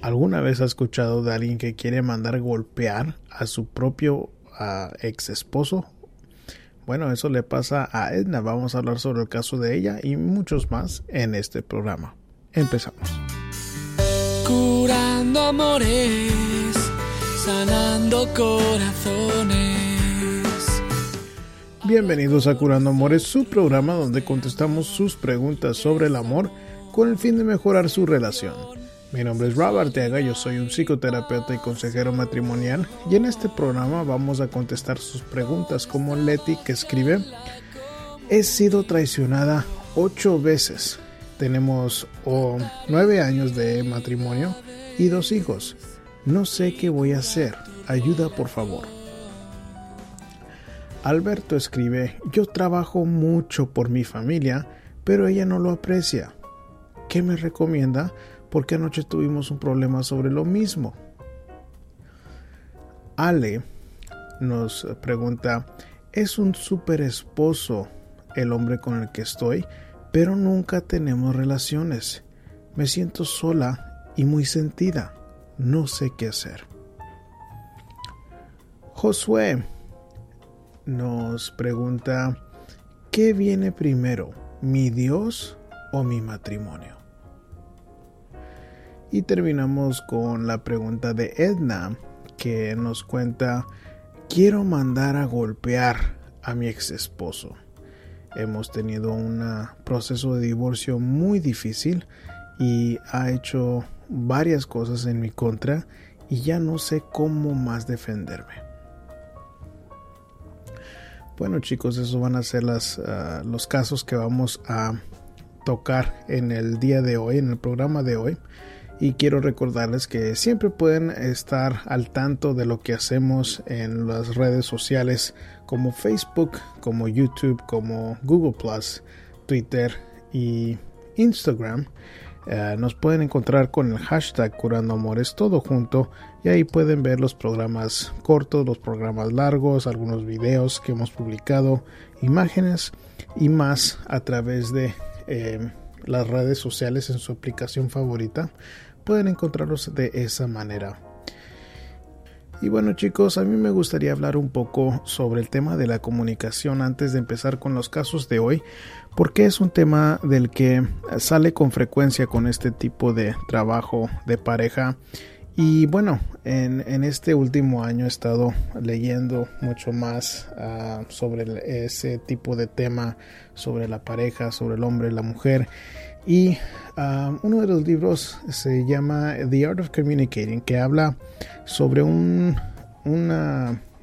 ¿Alguna vez has escuchado de alguien que quiere mandar golpear a su propio ex esposo? Bueno, eso le pasa a Edna. Vamos a hablar sobre el caso de ella y muchos más en este programa. Empezamos. Curando amores, sanando corazones. Bienvenidos a Curando Amores, su programa donde contestamos sus preguntas sobre el amor con el fin de mejorar su relación. Mi nombre es Rob Arteaga, yo soy un psicoterapeuta y consejero matrimonial y en este programa vamos a contestar sus preguntas como Leti que escribe He sido traicionada ocho veces. Tenemos oh, nueve años de matrimonio y dos hijos. No sé qué voy a hacer. Ayuda por favor. Alberto escribe, yo trabajo mucho por mi familia, pero ella no lo aprecia. ¿Qué me recomienda? Porque anoche tuvimos un problema sobre lo mismo. Ale nos pregunta, es un super esposo el hombre con el que estoy, pero nunca tenemos relaciones. Me siento sola y muy sentida. No sé qué hacer. Josué nos pregunta, ¿qué viene primero, mi Dios o mi matrimonio? Y terminamos con la pregunta de Edna, que nos cuenta, quiero mandar a golpear a mi ex esposo. Hemos tenido un proceso de divorcio muy difícil y ha hecho varias cosas en mi contra y ya no sé cómo más defenderme. Bueno chicos, esos van a ser ah, los casos que vamos a tocar en el día de hoy, en el programa de hoy y quiero recordarles que siempre pueden estar al tanto de lo que hacemos en las redes sociales como Facebook, como YouTube, como Google Twitter y Instagram. Eh, nos pueden encontrar con el hashtag Curando Amores todo junto y ahí pueden ver los programas cortos, los programas largos, algunos videos que hemos publicado, imágenes y más a través de eh, las redes sociales en su aplicación favorita pueden encontrarlos de esa manera. Y bueno chicos, a mí me gustaría hablar un poco sobre el tema de la comunicación antes de empezar con los casos de hoy, porque es un tema del que sale con frecuencia con este tipo de trabajo de pareja. Y bueno, en, este último año he estado leyendo mucho más ah, sobre ese tipo de tema, sobre la pareja, sobre el hombre y la mujer. Y um, uno de los libros se llama The Art of Communicating, que habla sobre un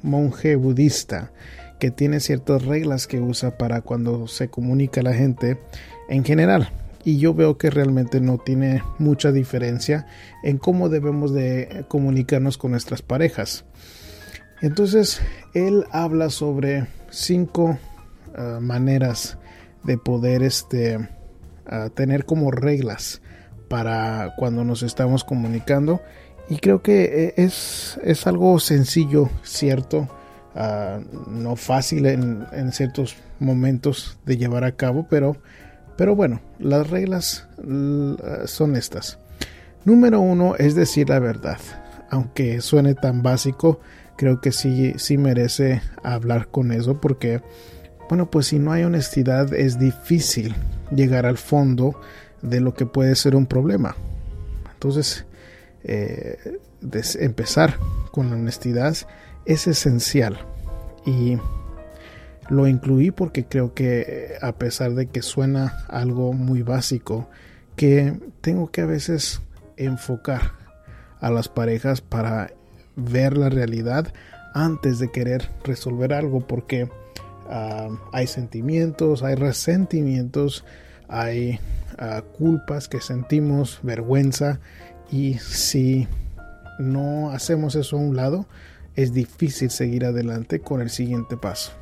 monje budista que tiene ciertas reglas que usa para cuando se comunica a la gente en general. Y yo veo que realmente no tiene mucha diferencia en cómo debemos de comunicarnos con nuestras parejas. Entonces, él habla sobre cinco uh, maneras de poder este, tener como reglas para cuando nos estamos comunicando y creo que eh, es, es algo sencillo, cierto, ah, no fácil en, en, ciertos momentos de llevar a cabo, pero, pero bueno, las reglas son estas. Número uno es decir la verdad. Aunque suene tan básico, creo que sí, sí merece hablar con eso porque bueno, pues si no hay honestidad es difícil llegar al fondo de lo que puede ser un problema. Entonces, eh, empezar con la honestidad es esencial. Y lo incluí porque creo que a pesar de que suena algo muy básico, que tengo que a veces enfocar a las parejas para ver la realidad antes de querer resolver algo porque Ah, hay sentimientos, hay resentimientos, hay ah, culpas que sentimos, vergüenza y si no hacemos eso a un lado, es difícil seguir adelante con el siguiente paso.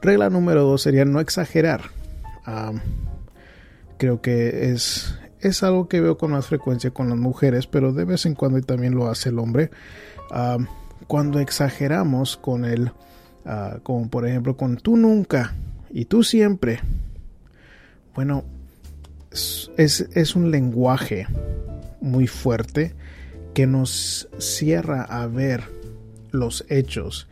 Regla número dos sería no exagerar. Ah, creo que es, es algo que veo con más frecuencia con las mujeres, pero de vez en cuando también lo hace el hombre. cuando exageramos con el Ah, como por ejemplo con tú nunca y tú siempre. Bueno, es, es un lenguaje muy fuerte que nos cierra a ver los hechos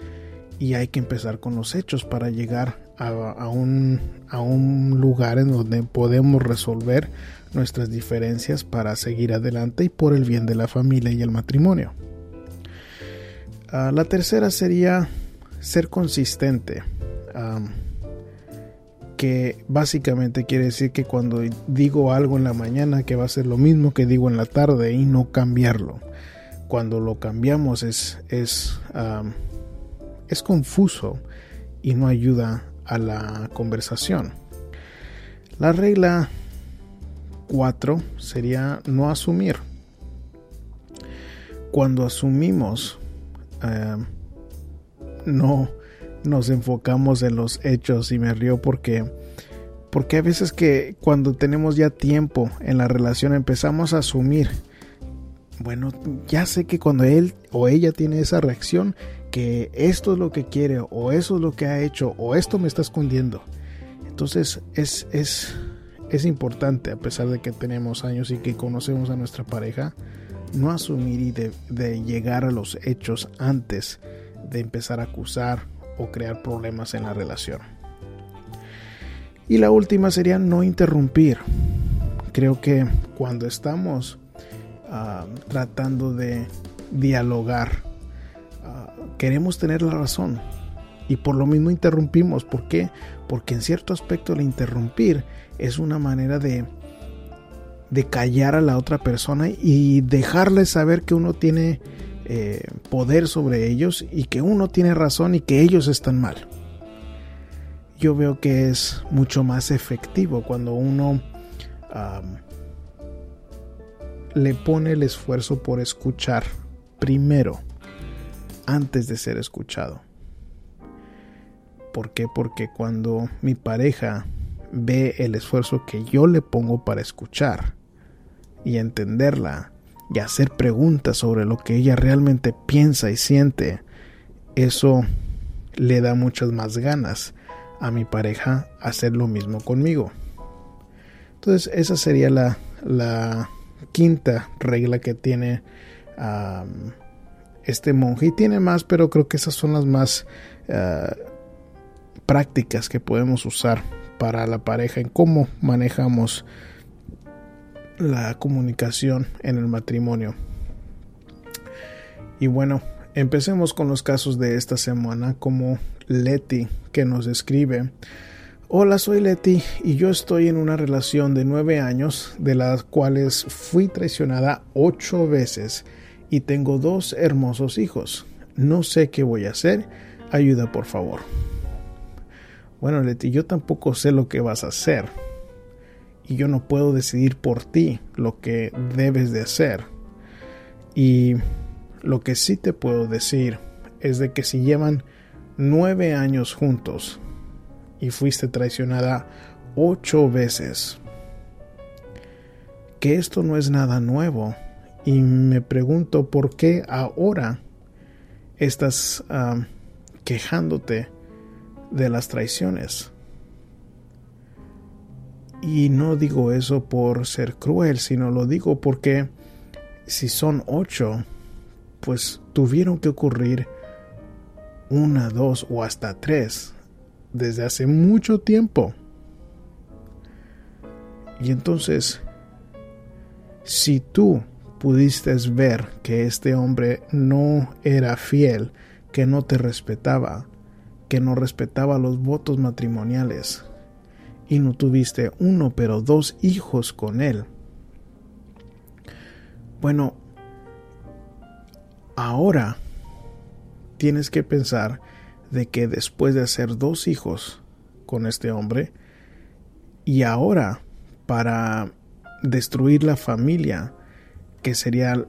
y hay que empezar con los hechos para llegar a, un, a un lugar en donde podemos resolver nuestras diferencias para seguir adelante y por el bien de la familia y el matrimonio. Ah, la tercera sería ser consistente. que básicamente quiere decir que cuando digo algo en la mañana que va a ser lo mismo que digo en la tarde y no cambiarlo. Cuando lo cambiamos es, es, es confuso y no ayuda a la conversación. La regla 4 sería no asumir. Cuando asumimos, no nos enfocamos en los hechos y me río porque porque a veces que cuando tenemos ya tiempo en la relación empezamos a asumir bueno ya sé que cuando él o ella tiene esa reacción que esto es lo que quiere o eso es lo que ha hecho o esto me está escondiendo. Entonces es, es, es importante, a pesar de que tenemos años y que conocemos a nuestra pareja, no asumir y de, de llegar a los hechos antes de empezar a acusar o crear problemas en la relación. Y la última sería no interrumpir. Creo que cuando estamos ah, tratando de dialogar queremos tener la razón y por lo mismo interrumpimos. ¿Por qué? Porque en cierto aspecto el interrumpir es una manera de, de callar a la otra persona y dejarle saber que uno tiene eh, poder sobre ellos y que uno tiene razón y que ellos están mal. Yo veo que es mucho más efectivo cuando uno le pone el esfuerzo por escuchar primero antes de ser escuchado. ¿Por qué? Porque cuando mi pareja ve el esfuerzo que yo le pongo para escuchar y entenderla y hacer preguntas sobre lo que ella realmente piensa y siente, eso le da muchas más ganas a mi pareja hacer lo mismo conmigo. Entonces esa sería la, la quinta regla que tiene este monje. Y tiene más, pero creo que esas son las más eh, prácticas que podemos usar para la pareja en cómo manejamos la comunicación en el matrimonio. Y bueno, empecemos con los casos de esta semana, como Leti, que nos escribe. Hola, soy Leti y yo estoy en una relación de nueve años, de las cuales fui traicionada ocho veces y tengo dos hermosos hijos. No sé qué voy a hacer. Ayuda, por favor. Bueno, Leti, yo tampoco sé lo que vas a hacer. Y yo no puedo decidir por ti lo que debes de hacer. Y lo que sí te puedo decir es de que si llevan nueve años juntos y fuiste traicionada ocho veces, que esto no es nada nuevo y me pregunto por qué ahora estás quejándote de las traiciones. Y no digo eso por ser cruel, sino lo digo porque si son ocho, pues tuvieron que ocurrir una, dos o hasta tres desde hace mucho tiempo. Y entonces, si tú pudiste ver que este hombre no era fiel, que no te respetaba, que no respetaba los votos matrimoniales, y no tuviste uno pero dos hijos con él. Bueno, ahora tienes que pensar de que después de hacer dos hijos con este hombre, y ahora para destruir la familia, que sería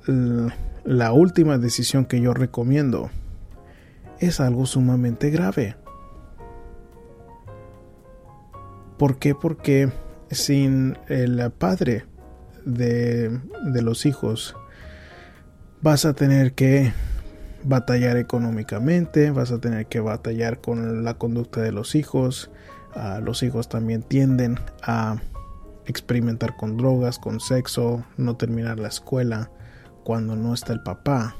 la última decisión que yo recomiendo, es algo sumamente grave. ¿Por qué? Porque sin el padre de, de los hijos vas a tener que batallar económicamente, vas a tener que batallar con la conducta de los hijos. los hijos también tienden a experimentar con drogas, con sexo, no terminar la escuela cuando no está el papá.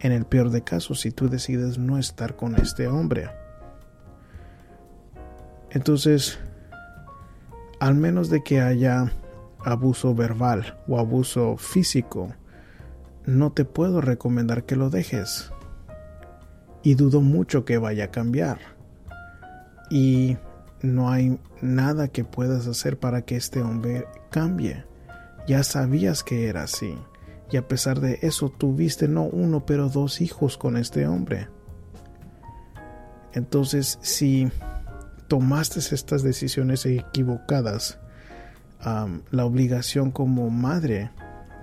En el peor de casos, si tú decides no estar con este hombre. Entonces, al menos de que haya abuso verbal o abuso físico, no te puedo recomendar que lo dejes. Y dudo mucho que vaya a cambiar. Y no hay nada que puedas hacer para que este hombre cambie. Ya sabías que era así. Y a pesar de eso tuviste no uno, pero dos hijos con este hombre. Entonces, si tomaste estas decisiones equivocadas, la obligación como madre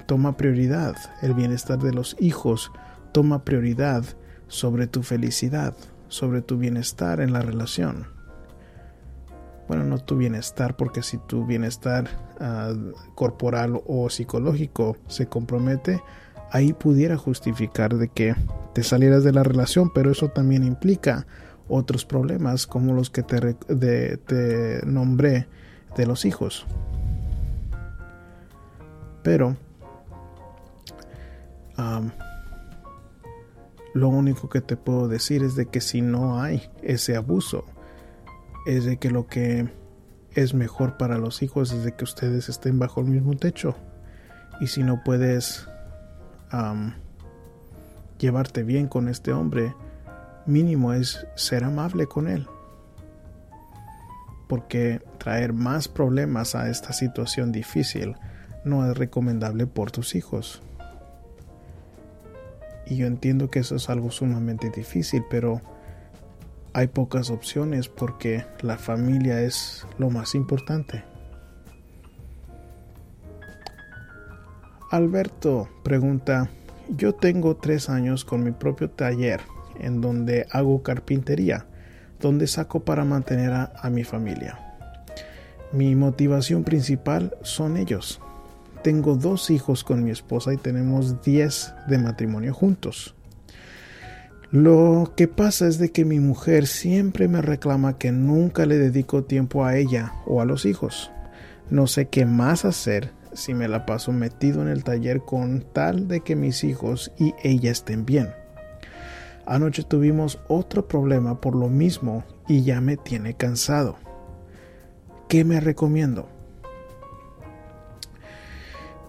toma prioridad, el bienestar de los hijos toma prioridad sobre tu felicidad, sobre tu bienestar en la relación. Bueno, no tu bienestar, porque si tu bienestar ah, corporal o psicológico se compromete, ahí pudiera justificar de que te salieras de la relación, pero eso también implica otros problemas como los que te, te nombré de los hijos. Pero lo único que te puedo decir es de que si no hay ese abuso, es de que lo que es mejor para los hijos es de que ustedes estén bajo el mismo techo. Y si no puedes llevarte bien con este hombre, mínimo es ser amable con él. Porque traer más problemas a esta situación difícil no es recomendable por tus hijos. Y yo entiendo que eso es algo sumamente difícil, pero hay pocas opciones porque la familia es lo más importante. Alberto pregunta, yo tengo tres años con mi propio taller en donde hago carpintería, donde saco para mantener a, mi familia. Mi motivación principal son ellos. Tengo dos hijos con mi esposa y tenemos diez de matrimonio juntos. Lo que pasa es de que mi mujer siempre me reclama que nunca le dedico tiempo a ella o a los hijos. No sé qué más hacer si me la paso metido en el taller con tal de que mis hijos y ella estén bien. Anoche tuvimos otro problema por lo mismo y ya me tiene cansado. ¿Qué me recomiendo?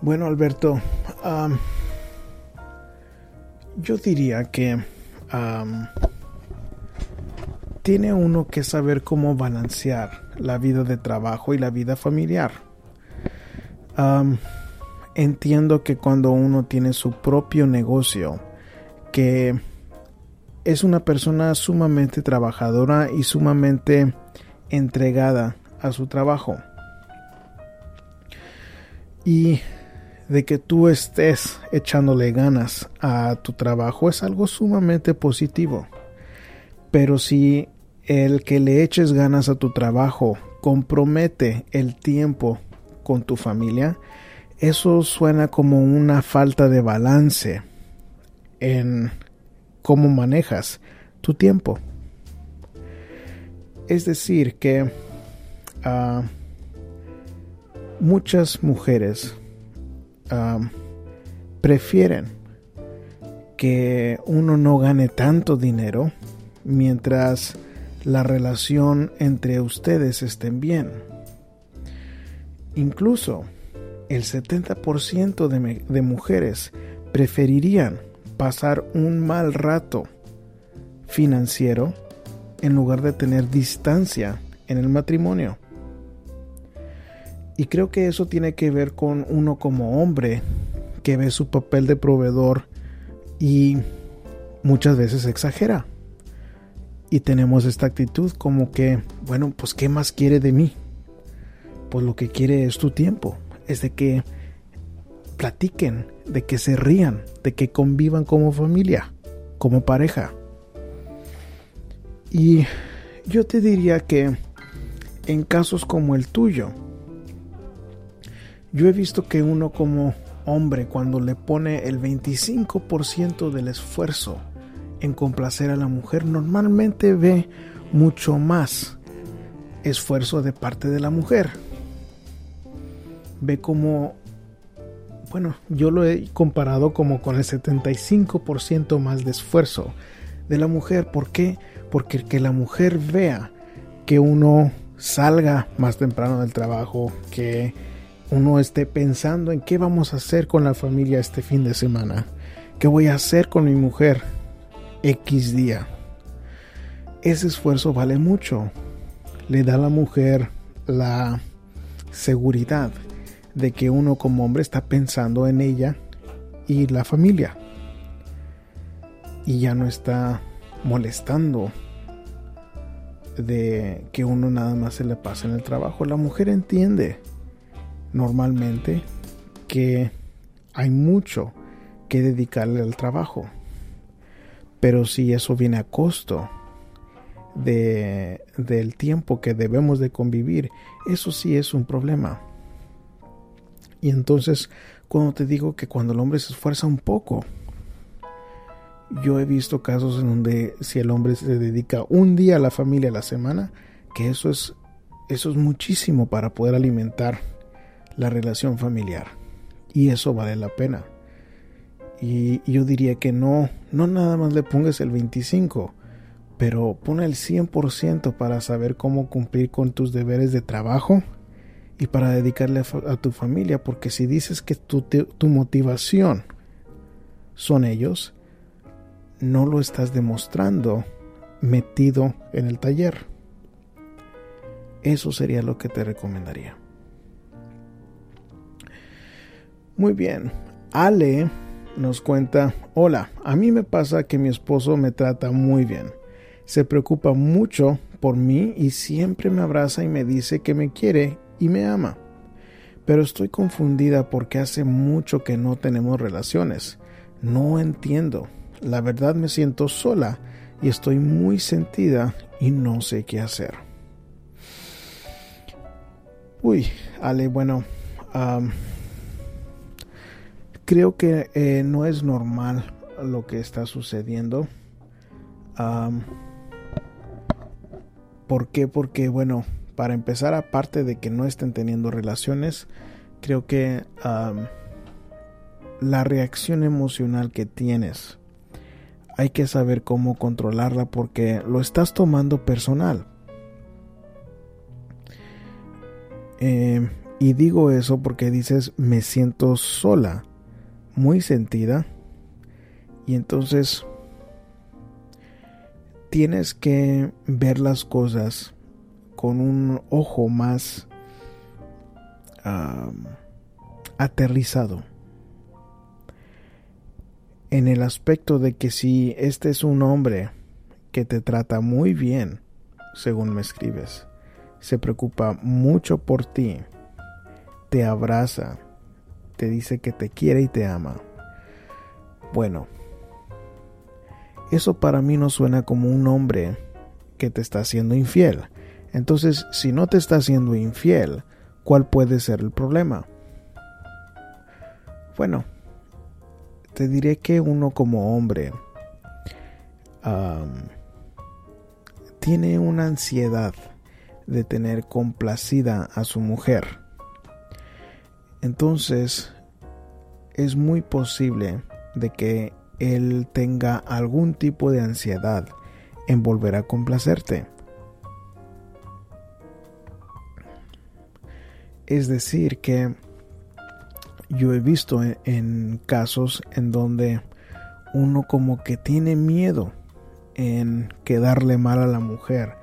Bueno, Alberto, yo diría que tiene uno que saber cómo balancear la vida de trabajo y la vida familiar. entiendo que cuando uno tiene su propio negocio, que es una persona sumamente trabajadora y sumamente entregada a su trabajo. Y de que tú estés echándole ganas a tu trabajo es algo sumamente positivo. Pero si el que le eches ganas a tu trabajo compromete el tiempo con tu familia, eso suena como una falta de balance en cómo manejas tu tiempo. Es decir, que ah, muchas mujeres prefieren que uno no gane tanto dinero mientras la relación entre ustedes estén bien. Incluso el 70% de, de mujeres preferirían pasar un mal rato financiero en lugar de tener distancia en el matrimonio. Y creo que eso tiene que ver con uno como hombre que ve su papel de proveedor y muchas veces exagera. Y tenemos esta actitud como que, bueno, pues ¿qué más quiere de mí? Pues lo que quiere es tu tiempo, es de que platiquen, de que se rían, de que convivan como familia, como pareja. Y yo te diría que en casos como el tuyo, yo he visto que uno como hombre cuando le pone el 25% del esfuerzo en complacer a la mujer, normalmente ve mucho más esfuerzo de parte de la mujer. ve como, bueno, yo lo he comparado como con el 75% más de esfuerzo de la mujer. ¿Por qué? Porque que la mujer vea que uno salga más temprano del trabajo, que uno esté pensando en qué vamos a hacer con la familia este fin de semana, qué voy a hacer con mi mujer X día. Ese esfuerzo vale mucho. Le da a la mujer la seguridad de que uno como hombre está pensando en ella y la familia. Y ya no está molestando de que uno nada más se le pasa en el trabajo. La mujer entiende normalmente que hay mucho que dedicarle al trabajo. Pero si eso viene a costo de, del tiempo que debemos de convivir, eso sí es un problema. Y entonces, cuando te digo que cuando el hombre se esfuerza un poco, yo he visto casos en donde si el hombre se dedica un día a la familia a la semana, que eso es eso es muchísimo para poder alimentar la relación familiar. Y eso vale la pena. Y yo diría que no, no nada más le pongas el 25, pero pon el 100% para saber cómo cumplir con tus deberes de trabajo y para dedicarle a, tu familia, porque si dices que tu, tu motivación son ellos, no lo estás demostrando metido en el taller. Eso sería lo que te recomendaría. Muy bien, Ale nos cuenta, hola, a mí me pasa que mi esposo me trata muy bien. Se preocupa mucho por mí y siempre me abraza y me dice que me quiere y me ama. Pero estoy confundida porque hace mucho que no tenemos relaciones. No entiendo. La verdad me siento sola y estoy muy sentida y no sé qué hacer. Uy, Ale, bueno, creo que eh, no es normal lo que está sucediendo. ¿Por qué? Porque, bueno, para empezar, aparte de que no estén teniendo relaciones, creo que la reacción emocional que tienes hay que saber cómo controlarla porque lo estás tomando personal. Eh, y digo eso porque dices me siento sola, muy sentida. Y entonces tienes que ver las cosas con un ojo más aterrizado en el aspecto de que si este es un hombre que te trata muy bien, según me escribes, se preocupa mucho por ti, te abraza, te dice que te quiere y te ama. Bueno, eso para mí no suena como un hombre que te está haciendo infiel. Entonces, si no te está haciendo infiel, ¿cuál puede ser el problema? Bueno, te diré que uno como hombre tiene una ansiedad de tener complacida a su mujer. Entonces, es muy posible de que él tenga algún tipo de ansiedad en volver a complacerte. Es decir, que yo he visto en, casos en donde uno como que tiene miedo en quedarle mal a la mujer,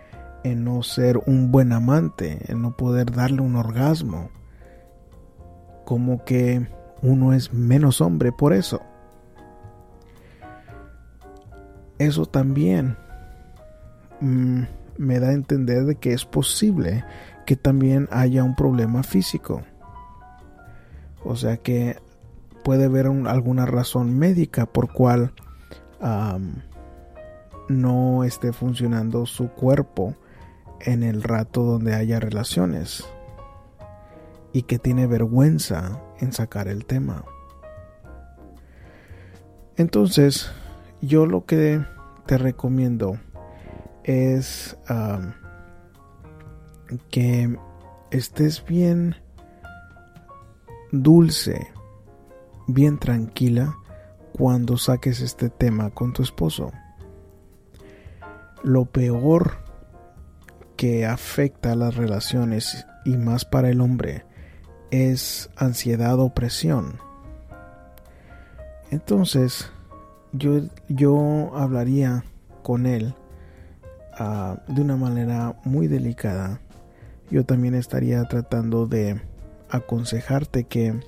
en no ser un buen amante, en no poder darle un orgasmo. Como que uno es menos hombre por eso. Eso también mm, me da a entender de que es posible que también haya un problema físico. O sea que puede haber alguna razón médica por cual no esté funcionando su cuerpo en el rato donde haya relaciones y que tiene vergüenza en sacar el tema. Entonces, yo lo que te recomiendo es que estés bien dulce, bien tranquila cuando saques este tema con tu esposo. Lo peor que afecta a las relaciones y más para el hombre es ansiedad o presión. Entonces, yo, yo hablaría con él ah, de una manera muy delicada. Yo también estaría tratando de aconsejarte que,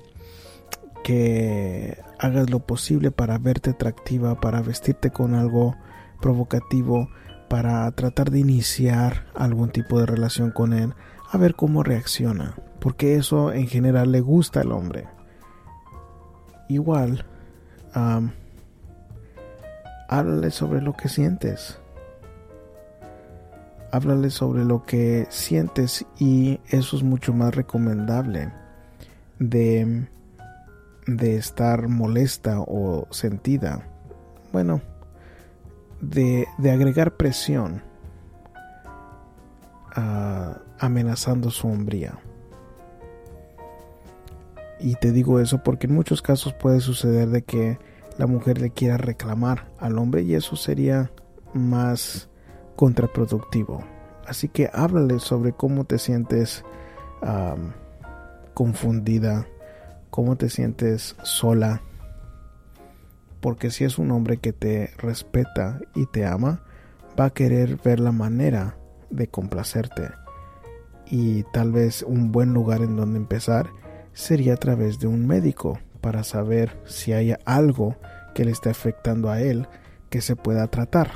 que hagas lo posible para verte atractiva, para vestirte con algo provocativo, para tratar de iniciar algún tipo de relación con él, a ver cómo reacciona, porque eso en general le gusta al hombre. Igual, háblale sobre lo que sientes. Háblale sobre lo que sientes y eso es mucho más recomendable de, de estar molesta o sentida. Bueno, de, de agregar presión amenazando su hombría. Y te digo eso porque en muchos casos puede suceder de que la mujer le quiera reclamar al hombre y eso sería más contraproductivo. Así que háblale sobre cómo te sientes confundida, cómo te sientes sola. Porque si es un hombre que te respeta y te ama, va a querer ver la manera de complacerte. Y tal vez un buen lugar en donde empezar sería a través de un médico para saber si hay algo que le esté afectando a él que se pueda tratar.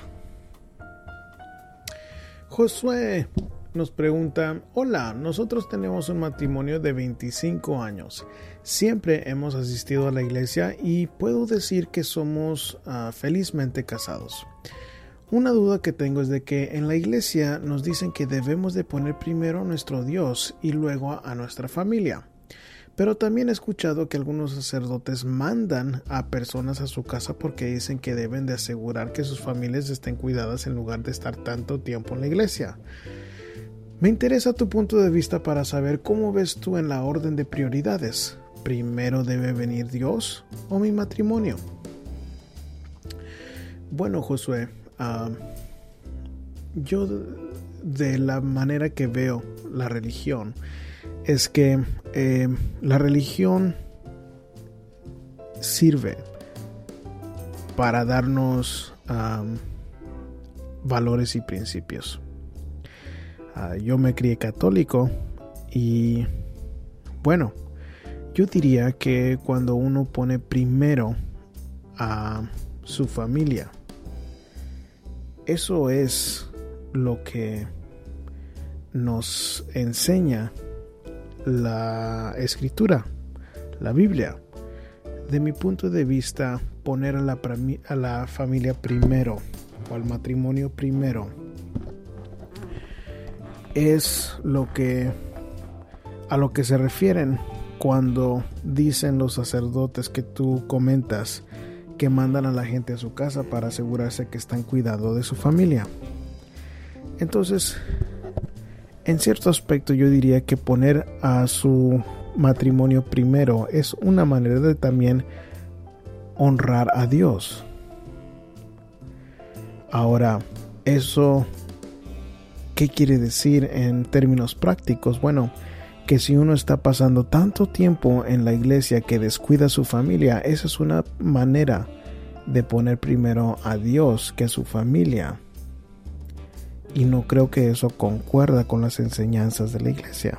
Josué nos pregunta, hola, nosotros tenemos un matrimonio de 25 años. Siempre hemos asistido a la iglesia y puedo decir que somos ah, felizmente casados. Una duda que tengo es de que en la iglesia nos dicen que debemos de poner primero a nuestro Dios y luego a nuestra familia. Pero también he escuchado que algunos sacerdotes mandan a personas a su casa porque dicen que deben de asegurar que sus familias estén cuidadas en lugar de estar tanto tiempo en la iglesia. Me interesa tu punto de vista para saber cómo ves tú en la orden de prioridades. ¿Primero debe venir Dios o mi matrimonio? Bueno, Josué, ah, yo de la manera que veo la religión, es que eh, la religión sirve para darnos valores y principios. Ah, yo me crié católico y bueno, yo diría que cuando uno pone primero a su familia, eso es lo que nos enseña la escritura, la Biblia. De mi punto de vista, poner a la, familia primero o al matrimonio primero es lo que a lo que se refieren cuando dicen los sacerdotes que tú comentas que mandan a la gente a su casa para asegurarse que están cuidando de su familia. Entonces, en cierto aspecto yo diría que poner a su matrimonio primero es una manera de también honrar a Dios. Ahora, eso, ¿qué quiere decir en términos prácticos? Bueno, que si uno está pasando tanto tiempo en la iglesia que descuida a su familia, esa es una manera de poner primero a Dios que a su familia y no creo que eso concuerda con las enseñanzas de la iglesia.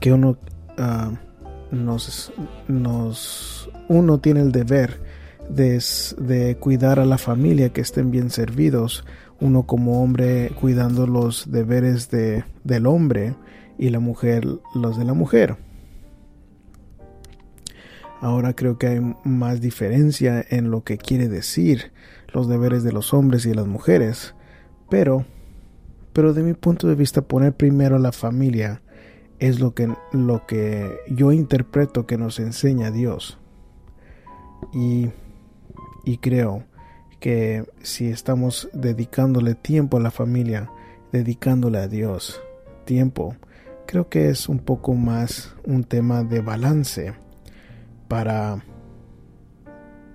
Que uno ah, nos, nos, uno tiene el deber de, de, cuidar a la familia, que estén bien servidos, uno como hombre cuidando los deberes de, del hombre y la mujer los de la mujer. Ahora creo que hay más diferencia en lo que quiere decir los deberes de los hombres y de las mujeres, pero, pero de mi punto de vista poner primero a la familia es lo que, lo que yo interpreto que nos enseña Dios. Y, y creo que si estamos dedicándole tiempo a la familia, dedicándole a Dios tiempo, creo que es un poco más un tema de balance para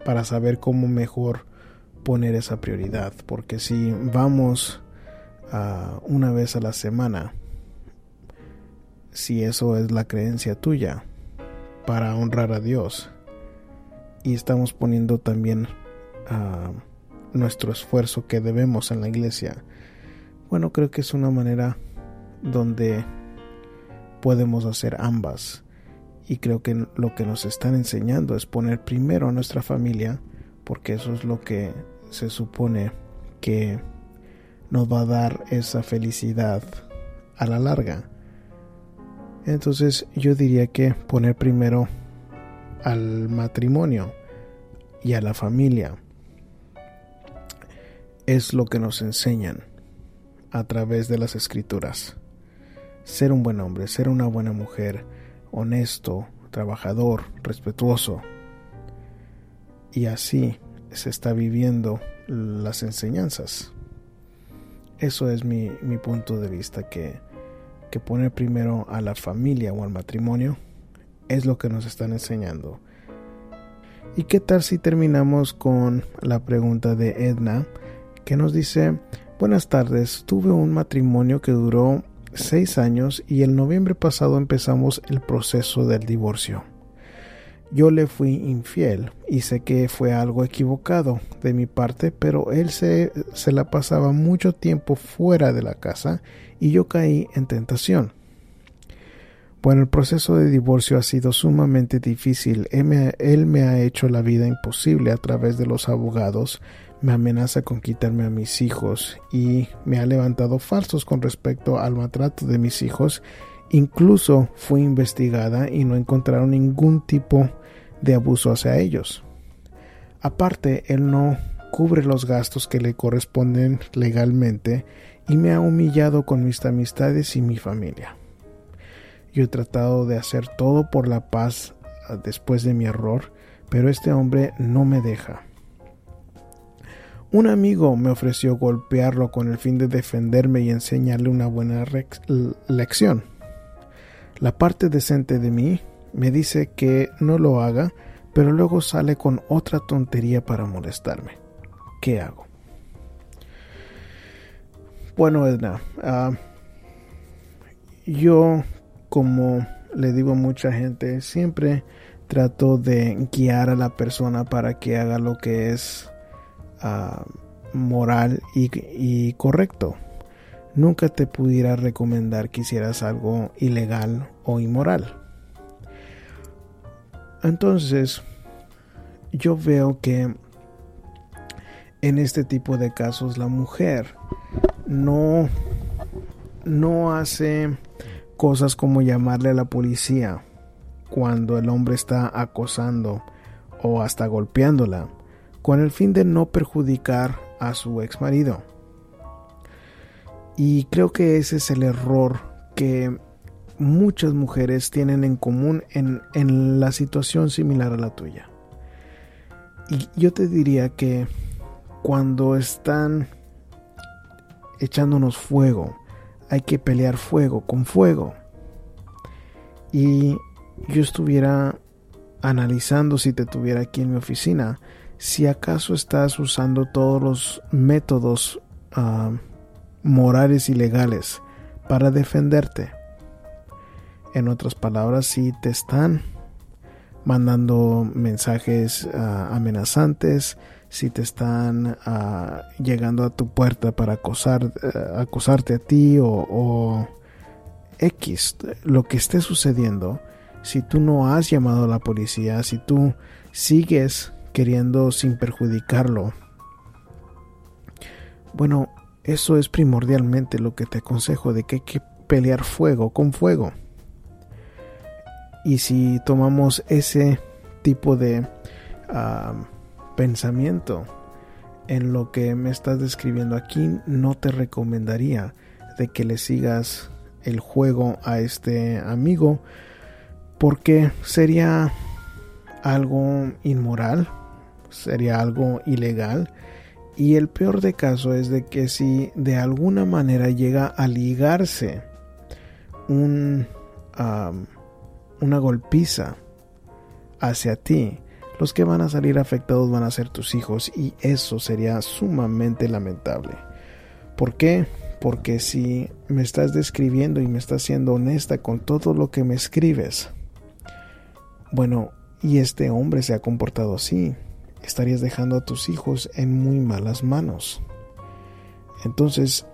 para saber cómo mejor poner esa prioridad porque si vamos a una vez a la semana si eso es la creencia tuya para honrar a Dios y estamos poniendo también uh, nuestro esfuerzo que debemos en la iglesia bueno creo que es una manera donde podemos hacer ambas y creo que lo que nos están enseñando es poner primero a nuestra familia porque eso es lo que se supone que nos va a dar esa felicidad a la larga. Entonces yo diría que poner primero al matrimonio y a la familia es lo que nos enseñan a través de las escrituras. Ser un buen hombre, ser una buena mujer, honesto, trabajador, respetuoso. Y así se está viviendo las enseñanzas. Eso es mi, punto de vista, que, que poner primero a la familia o al matrimonio es lo que nos están enseñando. ¿Y qué tal si terminamos con la pregunta de Edna, que nos dice, buenas tardes, tuve un matrimonio que duró seis años y el noviembre pasado empezamos el proceso del divorcio. Yo le fui infiel y sé que fue algo equivocado de mi parte, pero él se, se la pasaba mucho tiempo fuera de la casa y yo caí en tentación. Bueno, el proceso de divorcio ha sido sumamente difícil. Él me, ha hecho la vida imposible a través de los abogados, me amenaza con quitarme a mis hijos y me ha levantado falsos con respecto al maltrato de mis hijos Incluso fue investigada y no encontraron ningún tipo de abuso hacia ellos. Aparte, él no cubre los gastos que le corresponden legalmente y me ha humillado con mis amistades y mi familia. Yo he tratado de hacer todo por la paz ah, después de mi error, pero este hombre no me deja. Un amigo me ofreció golpearlo con el fin de defenderme y enseñarle una buena lección. La parte decente de mí me dice que no lo haga, pero luego sale con otra tontería para molestarme. ¿Qué hago? Bueno, Edna, ah, yo, como le digo a mucha gente, siempre trato de guiar a la persona para que haga lo que es ah, moral y correcto nunca te pudiera recomendar que hicieras algo ilegal o inmoral. Entonces, yo veo que en este tipo de casos la mujer no no hace cosas como llamarle a la policía cuando el hombre está acosando o hasta golpeándola con el fin de no perjudicar a su ex marido. Y creo que ese es el error que muchas mujeres tienen en común en, la situación similar a la tuya. Y yo te diría que cuando están echándonos fuego, hay que pelear fuego con fuego. Y yo estuviera analizando si te tuviera aquí en mi oficina, si acaso estás usando todos los métodos ah, morales y legales para defenderte. En otras palabras, si te están mandando mensajes ah, amenazantes, si te están ah, llegando a tu puerta para acosar, ah, acosarte a ti o, o, X, lo que esté sucediendo, si tú no has llamado a la policía, si tú sigues queriendo sin perjudicarlo, bueno, eso es primordialmente lo que te aconsejo de que hay que pelear fuego con fuego. Y si tomamos ese tipo de ah, pensamiento en lo que me estás describiendo aquí, no te recomendaría de que le sigas el juego a este amigo porque sería algo inmoral, sería algo ilegal y el peor de caso es de que si de alguna manera llega a ligarse un, una golpiza hacia ti, los que van a salir afectados van a ser tus hijos y eso sería sumamente lamentable. ¿Por qué? Porque si me estás describiendo y me estás siendo honesta con todo lo que me escribes, bueno, y este hombre se ha comportado así, estarías dejando a tus hijos en muy malas manos. Entonces,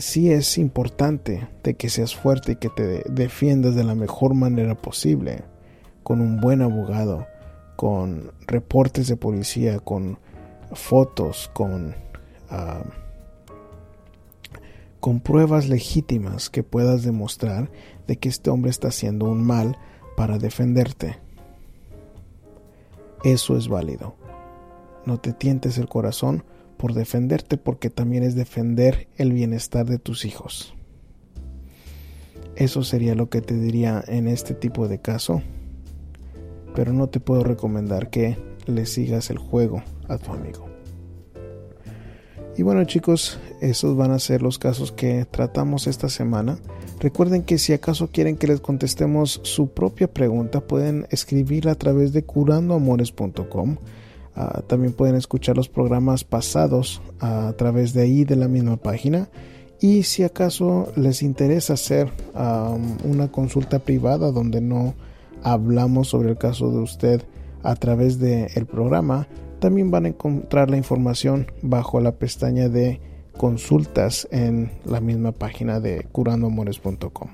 sí es importante de que seas fuerte y que te defiendas de la mejor manera posible, con un buen abogado, con reportes de policía, con fotos, con, ah, con pruebas legítimas que puedas demostrar de que este hombre está haciendo un mal para defenderte. Eso es válido. No te tientes el corazón por defenderte porque también es defender el bienestar de tus hijos. Eso sería lo que te diría en este tipo de caso, pero no te puedo recomendar que le sigas el juego a tu amigo. Y bueno chicos, esos van a ser los casos que tratamos esta semana. Recuerden que si acaso quieren que les contestemos su propia pregunta, pueden escribirla a través de curandoamores.com Ah, también pueden escuchar los programas pasados a través de ahí de la misma página. Y si acaso les interesa hacer una consulta privada donde no hablamos sobre el caso de usted a través del programa, también van a encontrar la información bajo la pestaña de consultas en la misma página de curandoamores.com.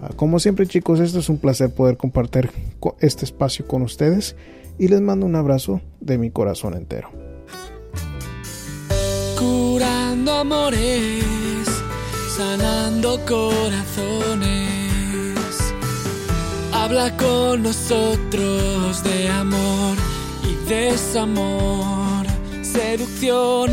Ah, como siempre chicos, esto es un placer poder compartir este espacio con ustedes y les mando un abrazo de mi corazón entero. Curando amores, sanando corazones. Habla con nosotros de amor y desamor, seducción,